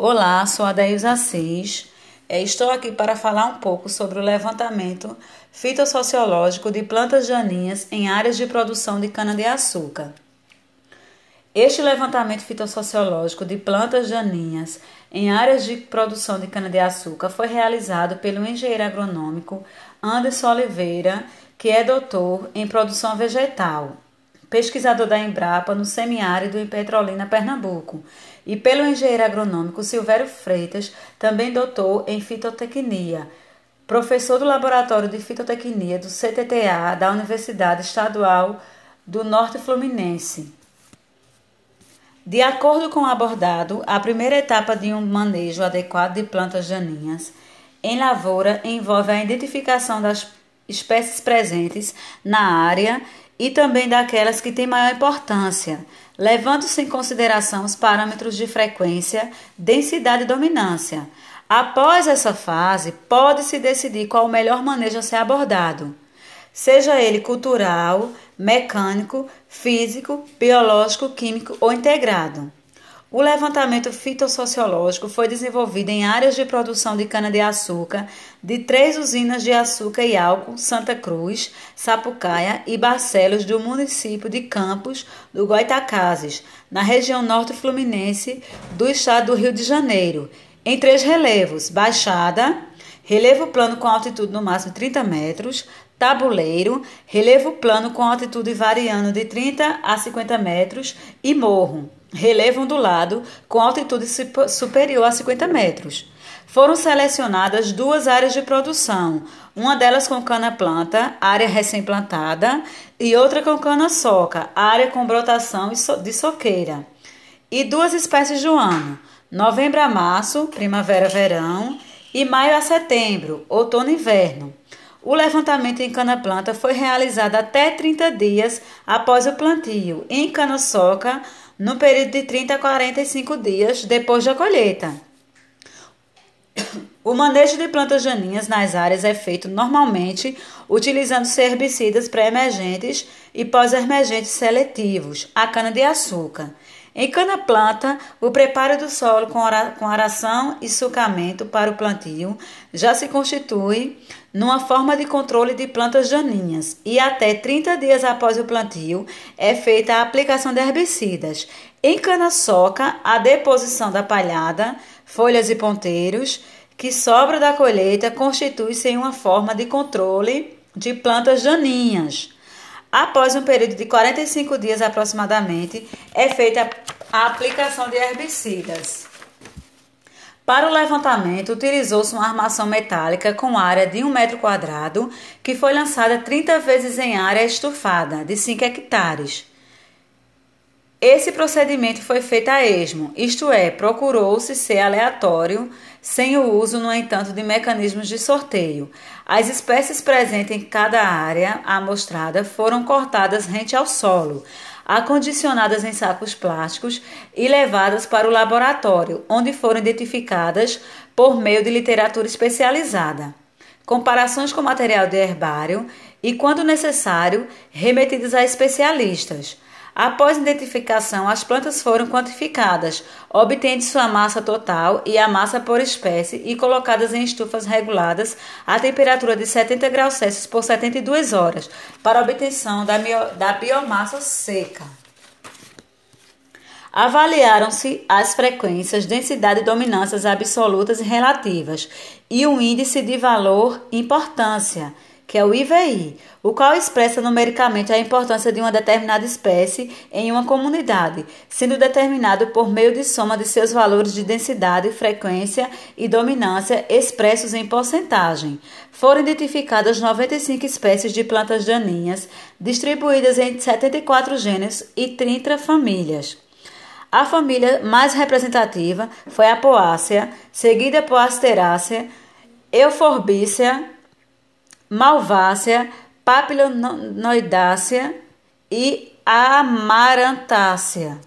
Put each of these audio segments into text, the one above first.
Olá, sou a Deilza Assis. É, estou aqui para falar um pouco sobre o levantamento fitossociológico de plantas daninhas em áreas de produção de cana-de-açúcar. Este levantamento fitossociológico de plantas daninhas em áreas de produção de cana-de-açúcar foi realizado pelo engenheiro agronômico Anderson Oliveira, que é doutor em produção vegetal pesquisador da Embrapa no semiárido em Petrolina, Pernambuco, e pelo engenheiro agronômico Silvério Freitas, também doutor em fitotecnia, professor do Laboratório de Fitotecnia do CTTA da Universidade Estadual do Norte Fluminense. De acordo com o abordado, a primeira etapa de um manejo adequado de plantas daninhas em lavoura envolve a identificação das espécies presentes na área e também daquelas que têm maior importância, levando-se em consideração os parâmetros de frequência, densidade e dominância. Após essa fase, pode-se decidir qual o melhor manejo a ser abordado, seja ele cultural, mecânico, físico, biológico, químico ou integrado. O levantamento fitossociológico foi desenvolvido em áreas de produção de cana-de-açúcar de três usinas de açúcar e álcool, Santa Cruz, Sapucaia e Barcelos, do município de Campos do Goitacazes, na região norte fluminense do estado do Rio de Janeiro, em três relevos: Baixada, relevo plano com altitude no máximo 30 metros, tabuleiro, relevo plano com altitude variando de 30 a 50 metros e morro relevo ondulado com altitude superior a 50 metros. Foram selecionadas duas áreas de produção, uma delas com cana-planta, área recém-plantada, e outra com cana-soca, área com brotação de soqueira. E duas espécies do ano, novembro a março, primavera-verão, e maio a setembro, outono-inverno. O levantamento em cana-planta foi realizado até 30 dias após o plantio, em cana-soca, no período de 30 a 45 dias depois da colheita. O manejo de plantas daninhas nas áreas é feito normalmente utilizando herbicidas pré-emergentes e pós-emergentes seletivos, a cana-de-açúcar. Em cana-planta, o preparo do solo com aração e sucamento para o plantio já se constitui numa forma de controle de plantas daninhas e até 30 dias após o plantio é feita a aplicação de herbicidas. Em cana-soca, a deposição da palhada, folhas e ponteiros que sobra da colheita constitui-se em uma forma de controle de plantas daninhas. Após um período de 45 dias aproximadamente, é feita a aplicação de herbicidas. Para o levantamento, utilizou-se uma armação metálica com área de 1 metro quadrado, que foi lançada 30 vezes em área estufada, de 5 hectares. Esse procedimento foi feito a esmo, isto é, procurou-se ser aleatório, sem o uso, no entanto, de mecanismos de sorteio. As espécies presentes em cada área amostrada foram cortadas rente ao solo, acondicionadas em sacos plásticos e levadas para o laboratório, onde foram identificadas por meio de literatura especializada. Comparações com material de herbário e, quando necessário, remetidas a especialistas. Após identificação, as plantas foram quantificadas, obtendo sua massa total e a massa por espécie e colocadas em estufas reguladas a temperatura de 70 graus Celsius por 72 horas, para obtenção da, da biomassa seca. Avaliaram-se as frequências, densidade e dominâncias absolutas e relativas e o índice de valor importância que é o IVI, o qual expressa numericamente a importância de uma determinada espécie em uma comunidade, sendo determinado por meio de soma de seus valores de densidade, frequência e dominância expressos em porcentagem. Foram identificadas 95 espécies de plantas daninhas, distribuídas em 74 gêneros e 30 famílias. A família mais representativa foi a Poácea, seguida por Asterácea, Euforbícea, Malvácea, Papilonoidácea e Amarantácea.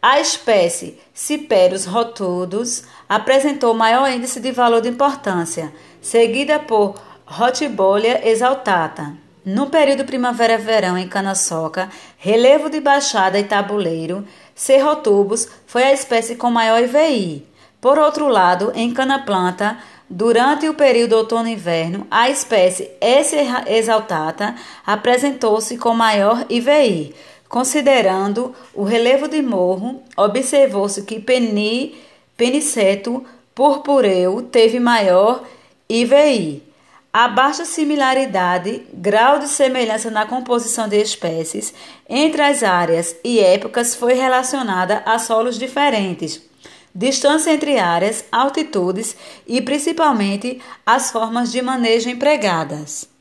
A espécie Ciperus rotudos apresentou maior índice de valor de importância, seguida por Rotibolia exaltata. No período primavera-verão em cana-soca, relevo de baixada e tabuleiro, Cerrotubus foi a espécie com maior IVI. Por outro lado, em cana-planta, durante o período outono-inverno, a espécie S. exaltata apresentou-se com maior IVI. Considerando o relevo de morro, observou-se que Peni, Peniceto purpureu teve maior IVI. A baixa similaridade, grau de semelhança na composição de espécies entre as áreas e épocas foi relacionada a solos diferentes, distância entre áreas, altitudes e principalmente as formas de manejo empregadas.